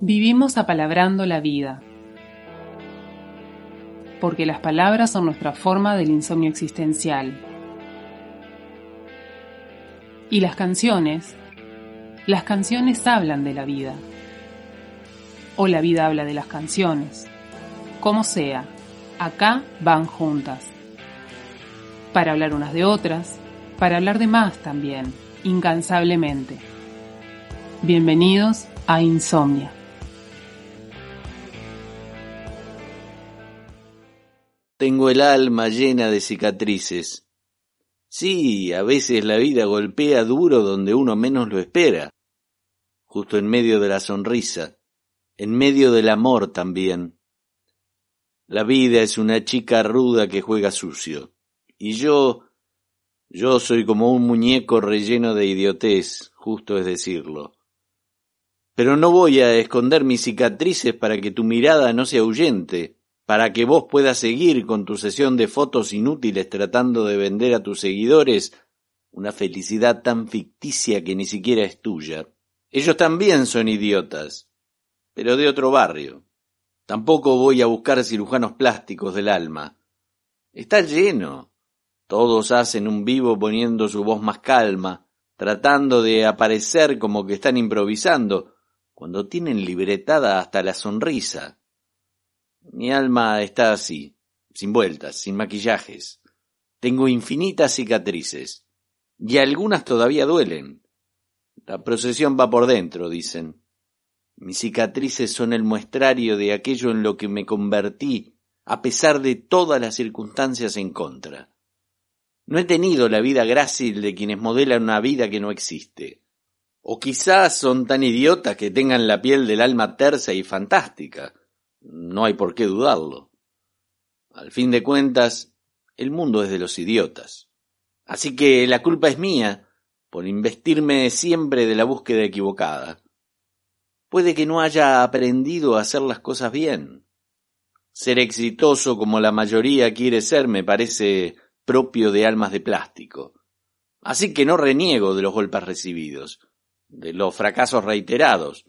Vivimos apalabrando la vida, porque las palabras son nuestra forma del insomnio existencial. Y las canciones, las canciones hablan de la vida, o la vida habla de las canciones, como sea, acá van juntas, para hablar unas de otras, para hablar de más también, incansablemente. Bienvenidos a Insomnia. Tengo el alma llena de cicatrices. Sí, a veces la vida golpea duro donde uno menos lo espera, justo en medio de la sonrisa, en medio del amor también. La vida es una chica ruda que juega sucio, y yo, yo soy como un muñeco relleno de idiotez, justo es decirlo. Pero no voy a esconder mis cicatrices para que tu mirada no se ahuyente, para que vos puedas seguir con tu sesión de fotos inútiles tratando de vender a tus seguidores una felicidad tan ficticia que ni siquiera es tuya. Ellos también son idiotas, pero de otro barrio. Tampoco voy a buscar cirujanos plásticos del alma. Está lleno. Todos hacen un vivo poniendo su voz más calma, tratando de aparecer como que están improvisando, cuando tienen libretada hasta la sonrisa. Mi alma está así, sin vueltas, sin maquillajes. Tengo infinitas cicatrices, y algunas todavía duelen. La procesión va por dentro, dicen. Mis cicatrices son el muestrario de aquello en lo que me convertí, a pesar de todas las circunstancias en contra. No he tenido la vida grácil de quienes modelan una vida que no existe. O quizás son tan idiotas que tengan la piel del alma tersa y fantástica, no hay por qué dudarlo. Al fin de cuentas, el mundo es de los idiotas. Así que la culpa es mía por investirme siempre de la búsqueda equivocada. Puede que no haya aprendido a hacer las cosas bien. Ser exitoso como la mayoría quiere ser me parece propio de almas de plástico. Así que no reniego de los golpes recibidos, de los fracasos reiterados,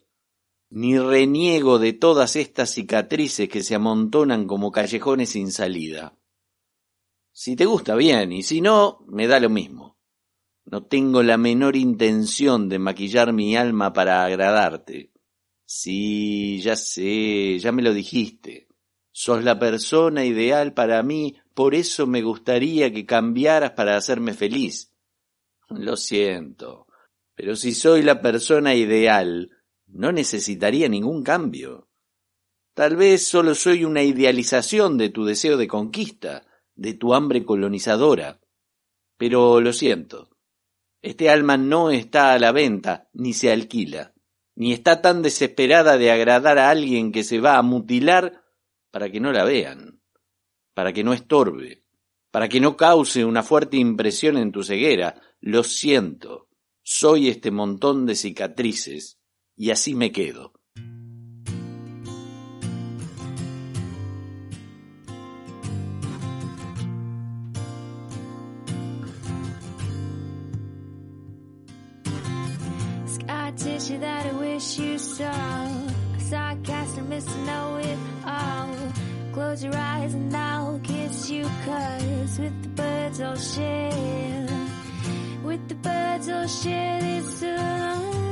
ni reniego de todas estas cicatrices que se amontonan como callejones sin salida. Si te gusta bien, y si no, me da lo mismo. No tengo la menor intención de maquillar mi alma para agradarte. Sí, ya sé, ya me lo dijiste. Sos la persona ideal para mí, por eso me gustaría que cambiaras para hacerme feliz. Lo siento, pero si soy la persona ideal, no necesitaría ningún cambio. Tal vez solo soy una idealización de tu deseo de conquista, de tu hambre colonizadora. Pero lo siento, este alma no está a la venta, ni se alquila, ni está tan desesperada de agradar a alguien que se va a mutilar para que no la vean, para que no estorbe, para que no cause una fuerte impresión en tu ceguera. Lo siento, soy este montón de cicatrices y así me quedo. Tissue that I wish you saw. A sarcastic miss know it all. Close your eyes and I'll kiss you cause with the birds I'll share. With the birds I'll share this alone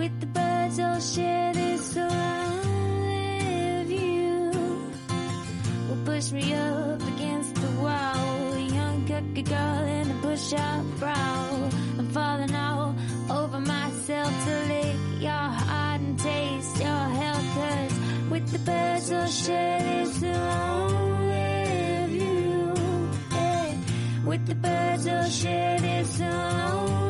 With the birds I'll share this alone view. Will push me up against the wall. Young cookie girl in a push up brow. I'm falling all over myself to lick your heart and taste your health. Cause with the birds I'll share this alone with you. Hey. With the birds I'll share this birds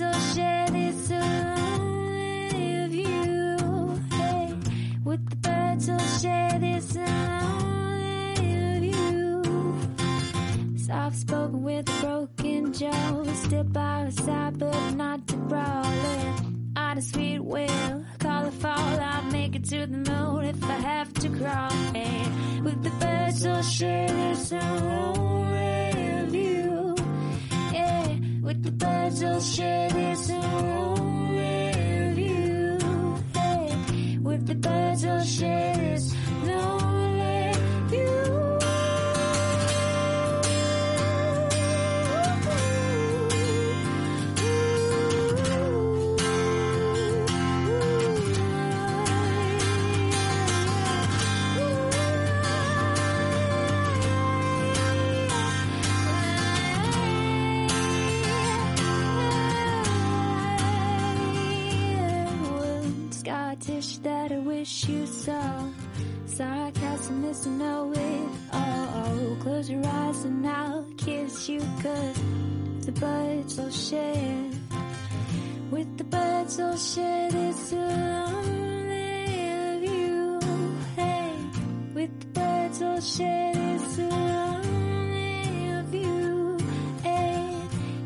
will share this lonely view. Hey, with the birds I'll share this lonely view. Soft spoken with a broken jaw, still by side, but not to brawl it. On a sweet will, call a fall, I'll make it to the moon if I have to crawl. Hey, with the birds I'll share this lonely view. Yeah, with the birds will share this lonely view. Hey, with the birds will share this Scottish that I wish you saw. Sarcasm is to know it. Oh, oh, close your eyes and I'll kiss you. Cause the birds will share. With the birds will share this lonely view. Hey, with the birds will share this lonely view. Hey,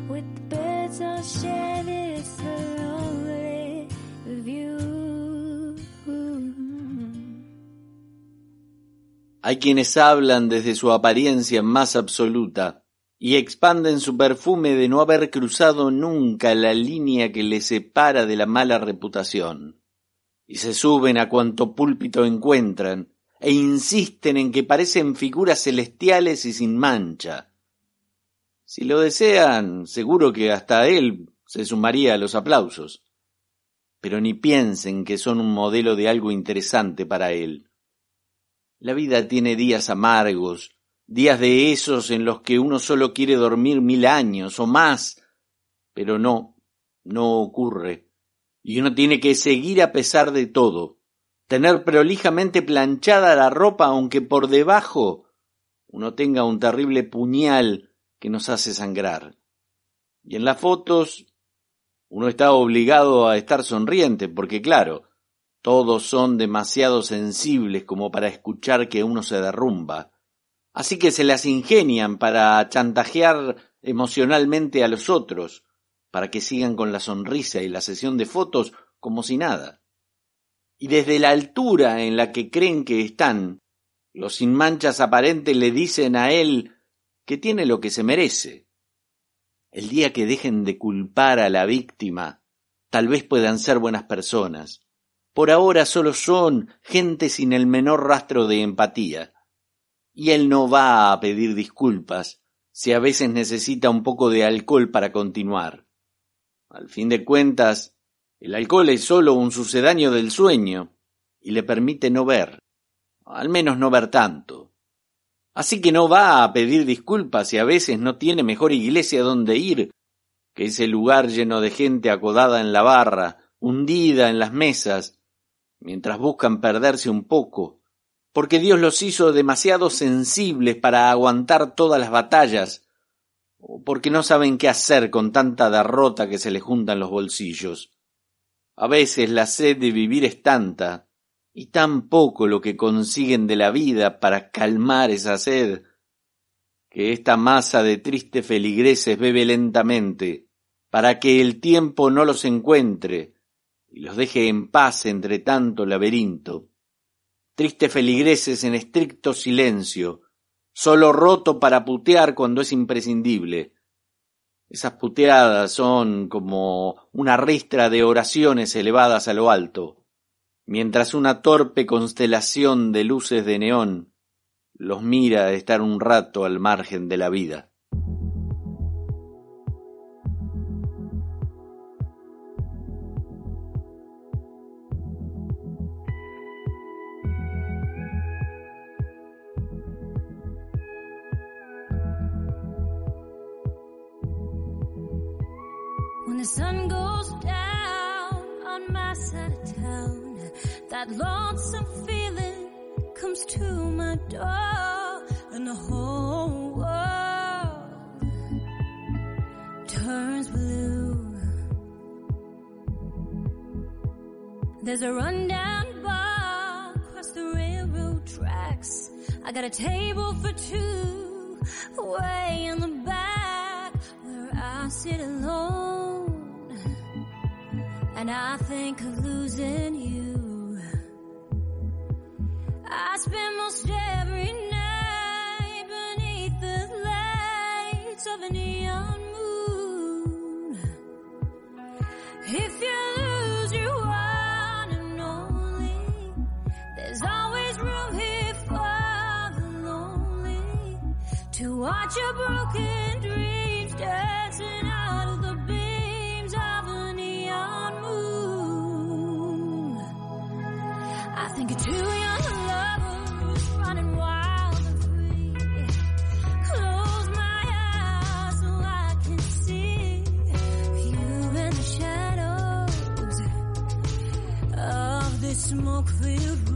with the birds will share Hay quienes hablan desde su apariencia más absoluta y expanden su perfume de no haber cruzado nunca la línea que les separa de la mala reputación. Y se suben a cuanto púlpito encuentran e insisten en que parecen figuras celestiales y sin mancha. Si lo desean, seguro que hasta él se sumaría a los aplausos. Pero ni piensen que son un modelo de algo interesante para él. La vida tiene días amargos, días de esos en los que uno solo quiere dormir mil años o más, pero no, no ocurre. Y uno tiene que seguir a pesar de todo, tener prolijamente planchada la ropa aunque por debajo uno tenga un terrible puñal que nos hace sangrar. Y en las fotos uno está obligado a estar sonriente porque claro, todos son demasiado sensibles como para escuchar que uno se derrumba. Así que se las ingenian para chantajear emocionalmente a los otros, para que sigan con la sonrisa y la sesión de fotos como si nada. Y desde la altura en la que creen que están, los sin manchas aparentes le dicen a él que tiene lo que se merece. El día que dejen de culpar a la víctima, tal vez puedan ser buenas personas. Por ahora solo son gente sin el menor rastro de empatía. Y él no va a pedir disculpas si a veces necesita un poco de alcohol para continuar. Al fin de cuentas, el alcohol es solo un sucedáneo del sueño y le permite no ver, al menos no ver tanto. Así que no va a pedir disculpas si a veces no tiene mejor iglesia donde ir que ese lugar lleno de gente acodada en la barra, hundida en las mesas, mientras buscan perderse un poco, porque Dios los hizo demasiado sensibles para aguantar todas las batallas, o porque no saben qué hacer con tanta derrota que se les juntan los bolsillos. A veces la sed de vivir es tanta, y tan poco lo que consiguen de la vida para calmar esa sed, que esta masa de tristes feligreses bebe lentamente, para que el tiempo no los encuentre y los deje en paz entre tanto laberinto. Tristes feligreses en estricto silencio, solo roto para putear cuando es imprescindible. Esas puteadas son como una ristra de oraciones elevadas a lo alto, mientras una torpe constelación de luces de neón los mira estar un rato al margen de la vida. When the sun goes down on my side of town, that lonesome feeling comes to my door and the whole world turns blue. There's a rundown bar across the railroad tracks. I got a table for two way in the back where I sit alone. And I think of losing you. I spend most every night beneath the lights of a neon moon. If you lose your one and only, there's always room here for the lonely to watch your broken smoke filled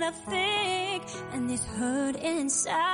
what I think, and this hurt inside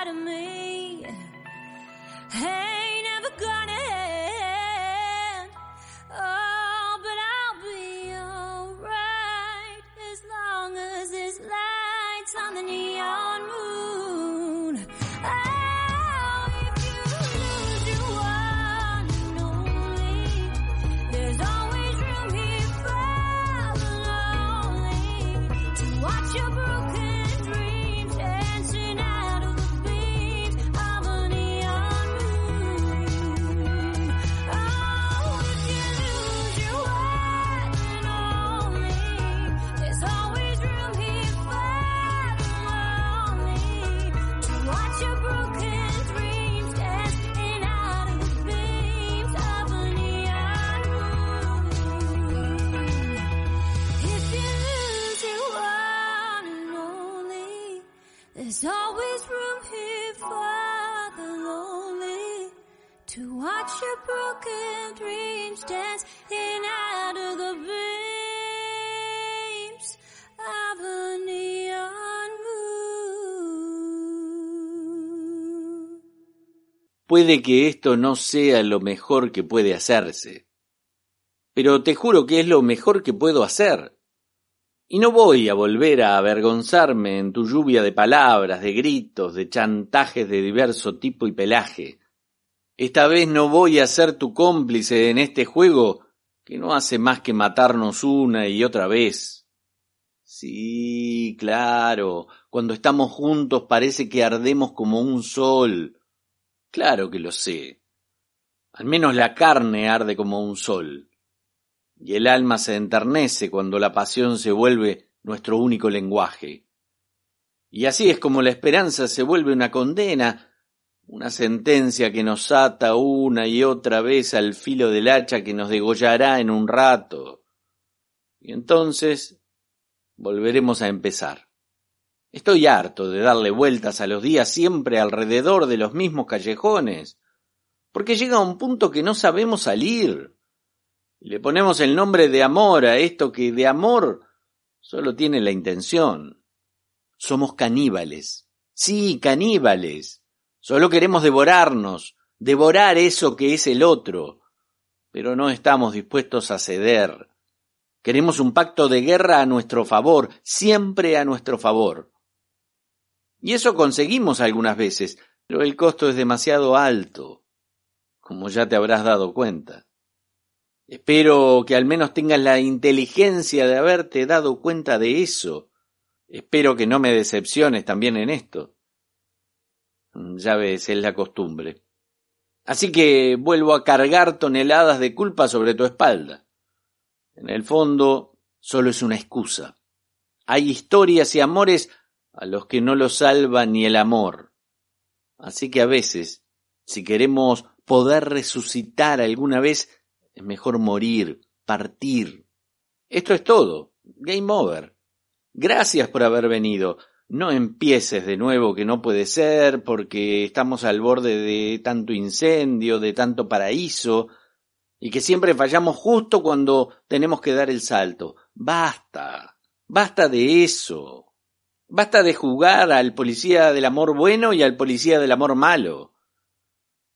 Puede que esto no sea lo mejor que puede hacerse, pero te juro que es lo mejor que puedo hacer. Y no voy a volver a avergonzarme en tu lluvia de palabras, de gritos, de chantajes de diverso tipo y pelaje. Esta vez no voy a ser tu cómplice en este juego que no hace más que matarnos una y otra vez. Sí, claro, cuando estamos juntos parece que ardemos como un sol. Claro que lo sé. Al menos la carne arde como un sol. Y el alma se enternece cuando la pasión se vuelve nuestro único lenguaje. Y así es como la esperanza se vuelve una condena, una sentencia que nos ata una y otra vez al filo del hacha que nos degollará en un rato. Y entonces volveremos a empezar. Estoy harto de darle vueltas a los días siempre alrededor de los mismos callejones. porque llega un punto que no sabemos salir. Le ponemos el nombre de amor a esto que de amor solo tiene la intención. Somos caníbales. Sí, caníbales. Solo queremos devorarnos, devorar eso que es el otro, pero no estamos dispuestos a ceder. Queremos un pacto de guerra a nuestro favor, siempre a nuestro favor. Y eso conseguimos algunas veces, pero el costo es demasiado alto como ya te habrás dado cuenta. Espero que al menos tengas la inteligencia de haberte dado cuenta de eso. Espero que no me decepciones también en esto. Ya ves, es la costumbre. Así que vuelvo a cargar toneladas de culpa sobre tu espalda. En el fondo, solo es una excusa. Hay historias y amores a los que no los salva ni el amor. Así que a veces, si queremos poder resucitar alguna vez, es mejor morir, partir. Esto es todo. Game over. Gracias por haber venido. No empieces de nuevo que no puede ser porque estamos al borde de tanto incendio, de tanto paraíso, y que siempre fallamos justo cuando tenemos que dar el salto. Basta. Basta de eso. Basta de jugar al policía del amor bueno y al policía del amor malo.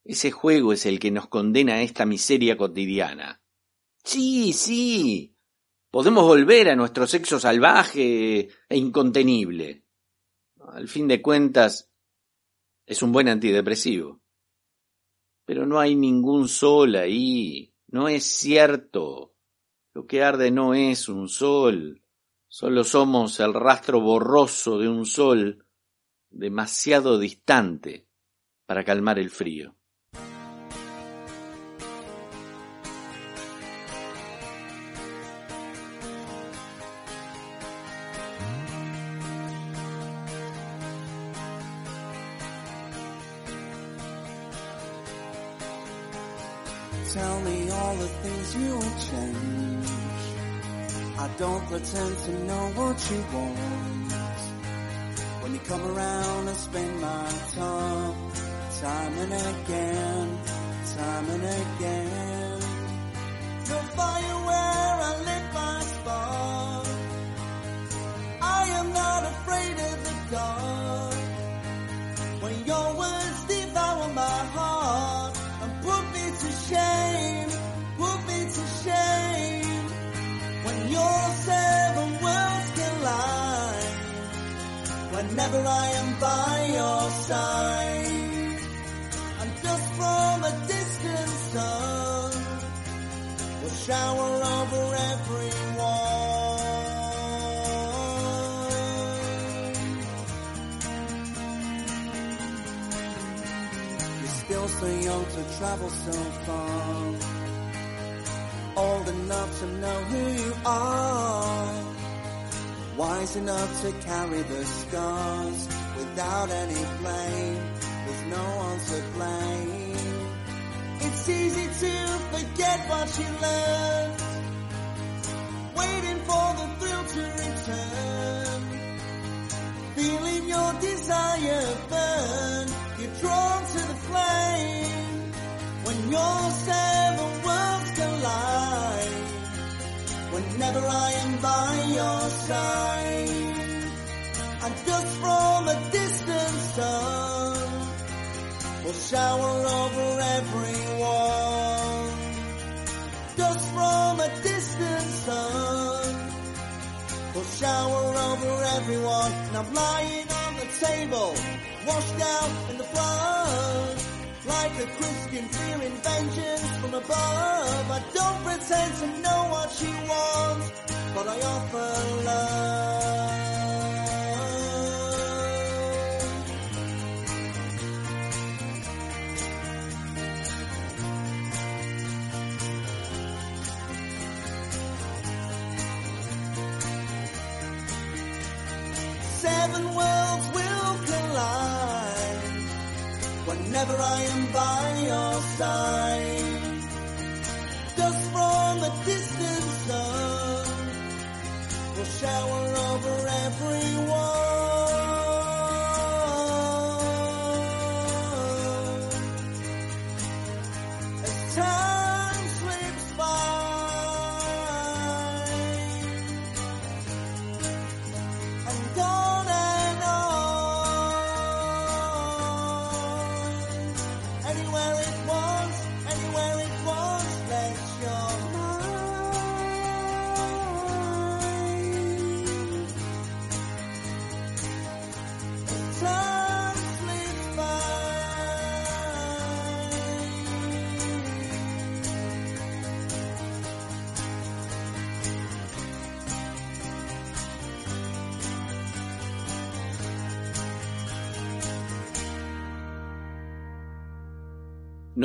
Ese juego es el que nos condena a esta miseria cotidiana. Sí, sí. Podemos volver a nuestro sexo salvaje e incontenible. Al fin de cuentas, es un buen antidepresivo. Pero no hay ningún sol ahí. No es cierto. Lo que arde no es un sol. Solo somos el rastro borroso de un sol demasiado distante para calmar el frío. Don't pretend to know what you want. When you come around, and spend my time, time and again, time and again. Fire where I lit whenever I am by your side, and just from a distant sun will shower over everyone. You're still so young to travel so far. Old enough to know who you are. Wise enough to carry the scars without any blame. There's no one to blame. It's easy to forget what you learned. Waiting for the thrill to return. Feeling your desire burn. You're drawn to the flame. When your seven worlds collide. Whenever I am by your side. And just from a distant sun will shower over everyone. Just from a distant sun will shower over everyone. And I'm lying on the table, washed out in the flood. Like a Christian fearing vengeance from above. I don't pretend to know what you want, but I offer love. Whenever I am by your side. Just from a distant sun will shower over everyone.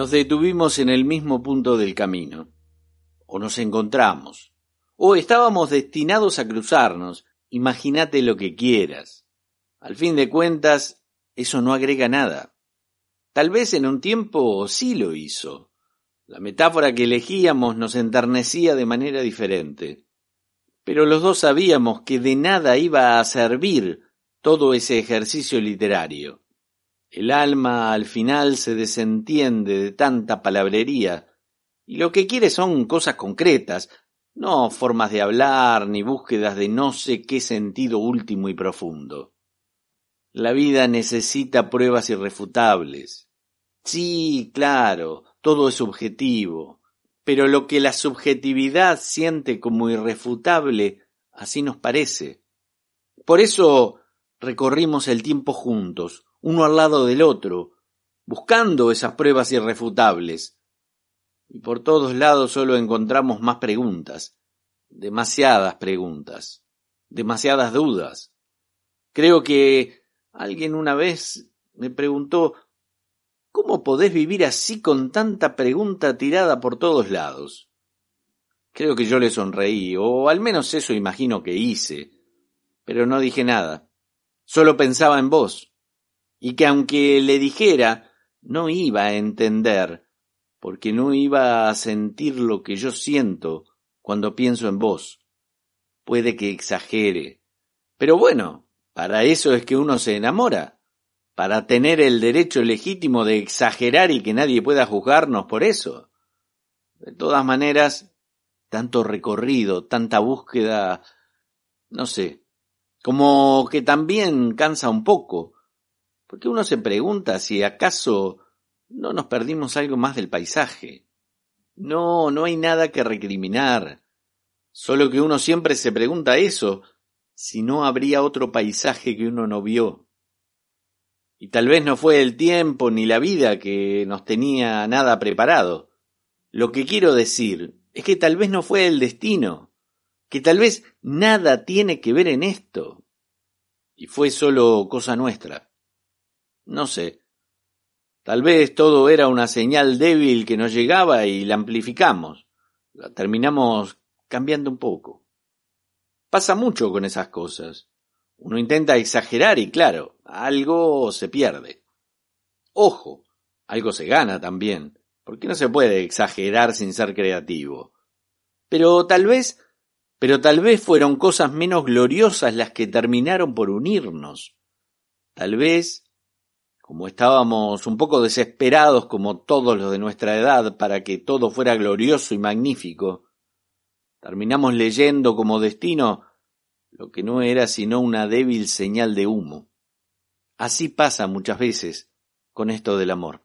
Nos detuvimos en el mismo punto del camino, o nos encontramos, o estábamos destinados a cruzarnos, imagínate lo que quieras. Al fin de cuentas, eso no agrega nada. Tal vez en un tiempo sí lo hizo. La metáfora que elegíamos nos enternecía de manera diferente. Pero los dos sabíamos que de nada iba a servir todo ese ejercicio literario. El alma al final se desentiende de tanta palabrería y lo que quiere son cosas concretas, no formas de hablar ni búsquedas de no sé qué sentido último y profundo. La vida necesita pruebas irrefutables. Sí, claro, todo es subjetivo, pero lo que la subjetividad siente como irrefutable, así nos parece. Por eso recorrimos el tiempo juntos, uno al lado del otro, buscando esas pruebas irrefutables. Y por todos lados solo encontramos más preguntas, demasiadas preguntas, demasiadas dudas. Creo que alguien una vez me preguntó ¿Cómo podés vivir así con tanta pregunta tirada por todos lados? Creo que yo le sonreí, o al menos eso imagino que hice, pero no dije nada. Solo pensaba en vos y que aunque le dijera, no iba a entender, porque no iba a sentir lo que yo siento cuando pienso en vos. Puede que exagere, pero bueno, para eso es que uno se enamora, para tener el derecho legítimo de exagerar y que nadie pueda juzgarnos por eso. De todas maneras, tanto recorrido, tanta búsqueda, no sé, como que también cansa un poco, porque uno se pregunta si acaso no nos perdimos algo más del paisaje. No, no hay nada que recriminar. Solo que uno siempre se pregunta eso, si no habría otro paisaje que uno no vio. Y tal vez no fue el tiempo ni la vida que nos tenía nada preparado. Lo que quiero decir es que tal vez no fue el destino, que tal vez nada tiene que ver en esto. Y fue solo cosa nuestra. No sé. Tal vez todo era una señal débil que nos llegaba y la amplificamos. La terminamos cambiando un poco. Pasa mucho con esas cosas. Uno intenta exagerar y claro, algo se pierde. Ojo, algo se gana también, porque no se puede exagerar sin ser creativo. Pero tal vez, pero tal vez fueron cosas menos gloriosas las que terminaron por unirnos. Tal vez como estábamos un poco desesperados como todos los de nuestra edad para que todo fuera glorioso y magnífico, terminamos leyendo como destino lo que no era sino una débil señal de humo. Así pasa muchas veces con esto del amor.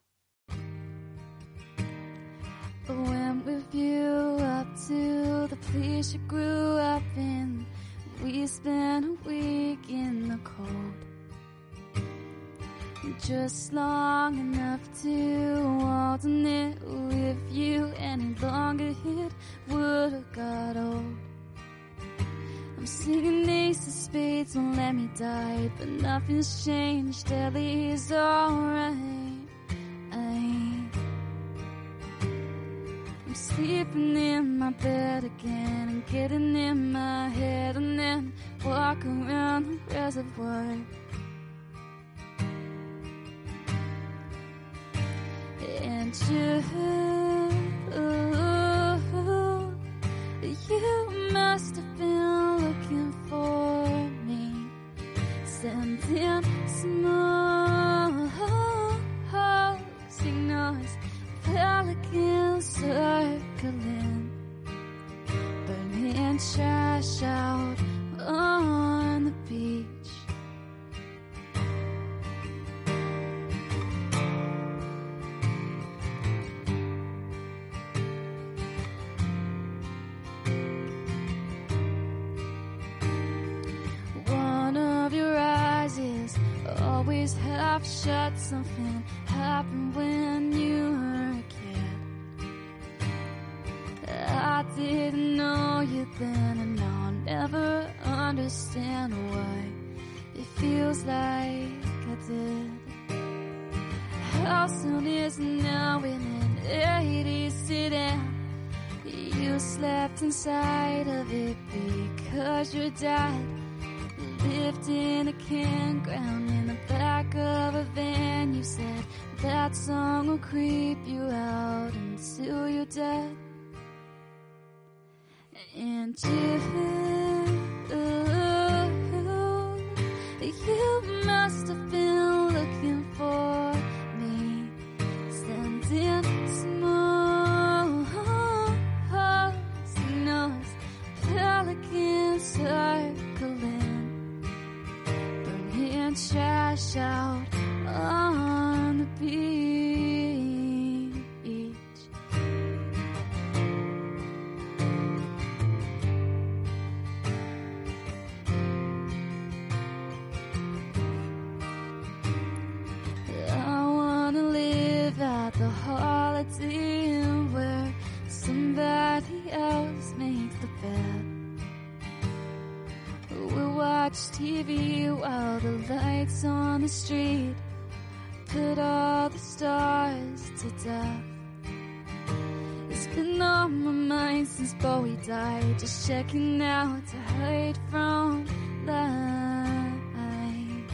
Just long enough to alternate with you any longer it would have got old. I'm singing ace of spades don't let me die. But nothing's changed ellie's alright. I'm sleeping in my bed again and getting in my head and then walk around the reservoir and you, must have been looking for me, sending small signals, pelicans soon is now in an 80 sedan? You slept inside of it because your dad lived in a campground in the back of a van. You said that song will creep you out until you're dead. And you, you must have been 笑。Watch TV while the lights on the street put all the stars to death. It's been on my mind since Bowie died, just checking out to hide from the light.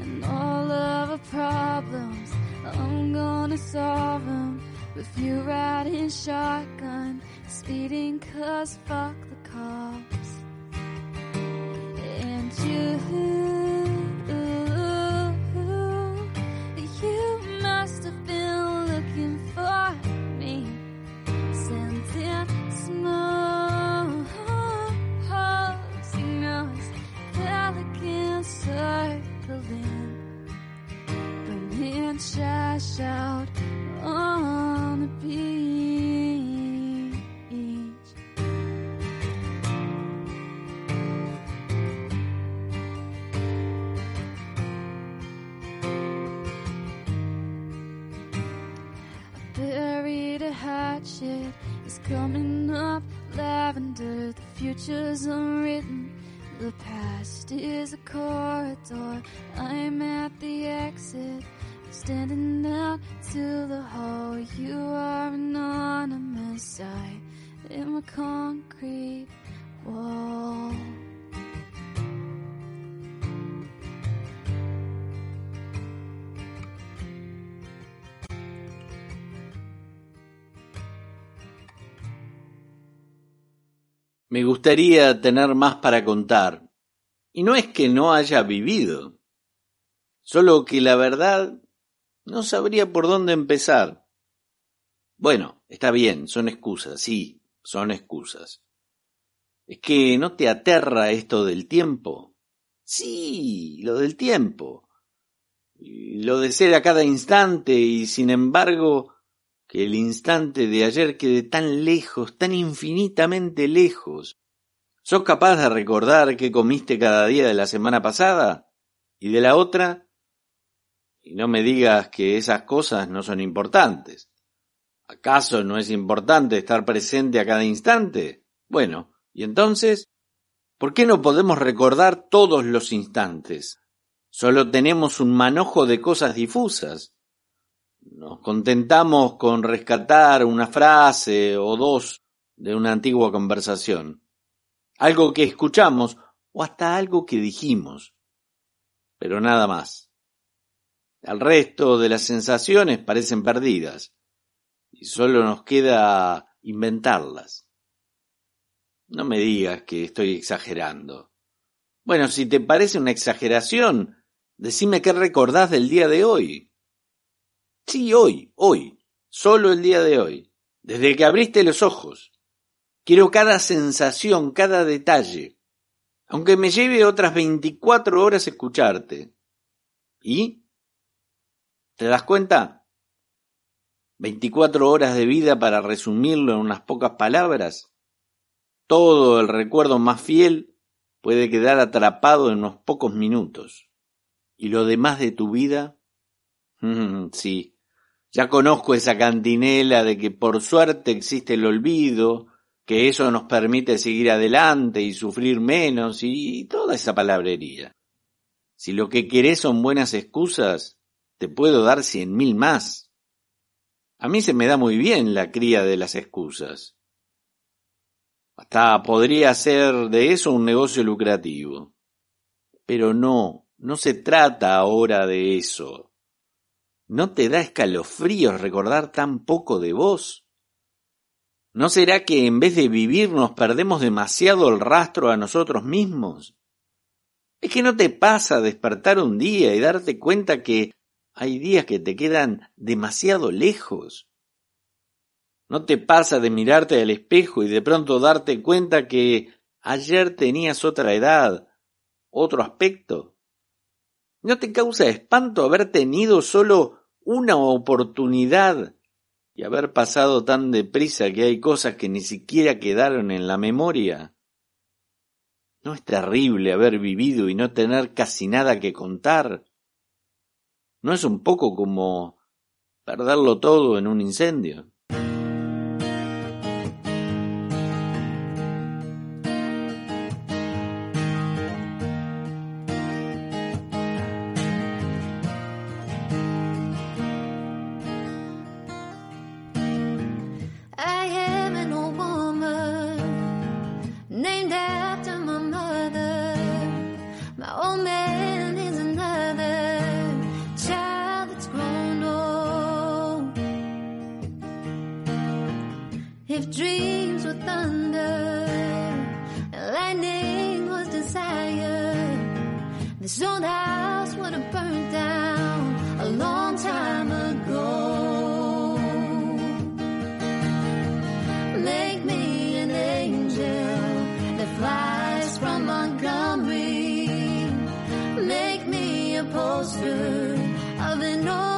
And all of our problems, I'm gonna solve them with you riding shotgun, speeding cause fuck the cops. And you, you buried a hatchet. Is coming up lavender. The future's unwritten. The past is a corridor. I'm at the exit. Standing out to the hall. You are anonymous. I am a concrete wall Me gustaría tener más para contar. Y no es que no haya vivido, solo que la verdad no sabría por dónde empezar. Bueno, está bien, son excusas, sí, son excusas. ¿Es que no te aterra esto del tiempo? Sí, lo del tiempo. Lo de ser a cada instante y sin embargo que el instante de ayer quede tan lejos, tan infinitamente lejos. ¿Sos capaz de recordar qué comiste cada día de la semana pasada? ¿Y de la otra? Y no me digas que esas cosas no son importantes. ¿Acaso no es importante estar presente a cada instante? Bueno, ¿y entonces? ¿Por qué no podemos recordar todos los instantes? Solo tenemos un manojo de cosas difusas. Nos contentamos con rescatar una frase o dos de una antigua conversación, algo que escuchamos o hasta algo que dijimos, pero nada más. El resto de las sensaciones parecen perdidas y solo nos queda inventarlas. No me digas que estoy exagerando. Bueno, si te parece una exageración, decime qué recordás del día de hoy. Sí, hoy, hoy, solo el día de hoy, desde que abriste los ojos. Quiero cada sensación, cada detalle, aunque me lleve otras 24 horas escucharte. ¿Y? ¿Te das cuenta? 24 horas de vida para resumirlo en unas pocas palabras. Todo el recuerdo más fiel puede quedar atrapado en unos pocos minutos. ¿Y lo demás de tu vida? Sí, ya conozco esa cantinela de que por suerte existe el olvido, que eso nos permite seguir adelante y sufrir menos y toda esa palabrería. Si lo que querés son buenas excusas, te puedo dar cien mil más. A mí se me da muy bien la cría de las excusas. Hasta podría ser de eso un negocio lucrativo. Pero no, no se trata ahora de eso. ¿No te da escalofríos recordar tan poco de vos? ¿No será que en vez de vivir nos perdemos demasiado el rastro a nosotros mismos? ¿Es que no te pasa despertar un día y darte cuenta que hay días que te quedan demasiado lejos? ¿No te pasa de mirarte al espejo y de pronto darte cuenta que ayer tenías otra edad, otro aspecto? ¿No te causa espanto haber tenido solo una oportunidad y haber pasado tan deprisa que hay cosas que ni siquiera quedaron en la memoria? ¿No es terrible haber vivido y no tener casi nada que contar? ¿No es un poco como perderlo todo en un incendio? Of an old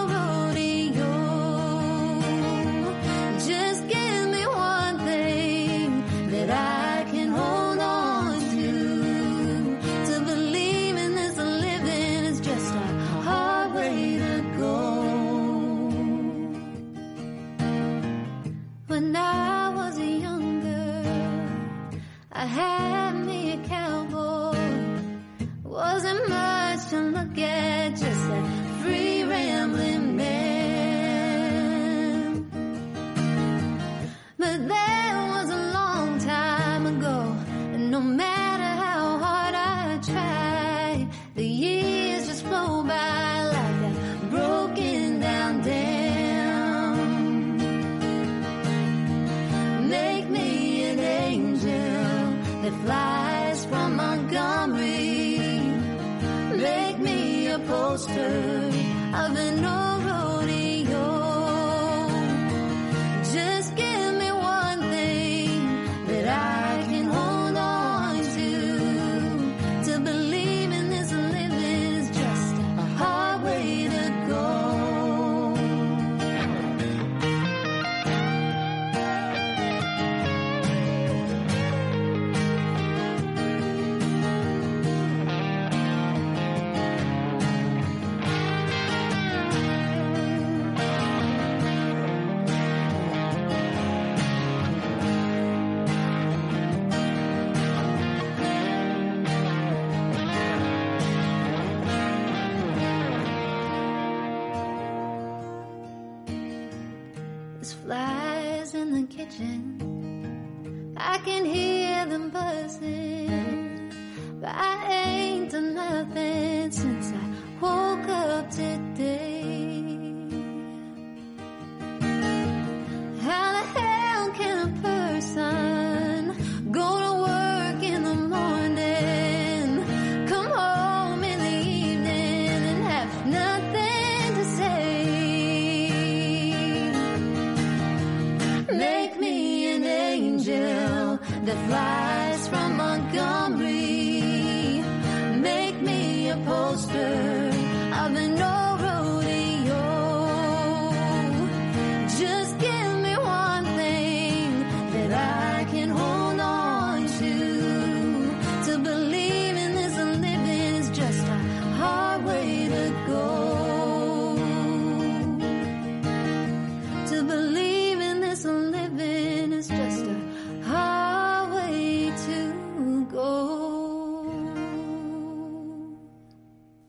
真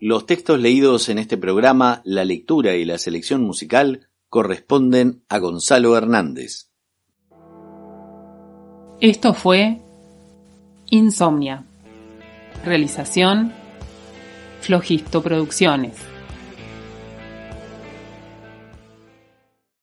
Los textos leídos en este programa, la lectura y la selección musical corresponden a Gonzalo Hernández. Esto fue Insomnia. Realización Flojisto Producciones.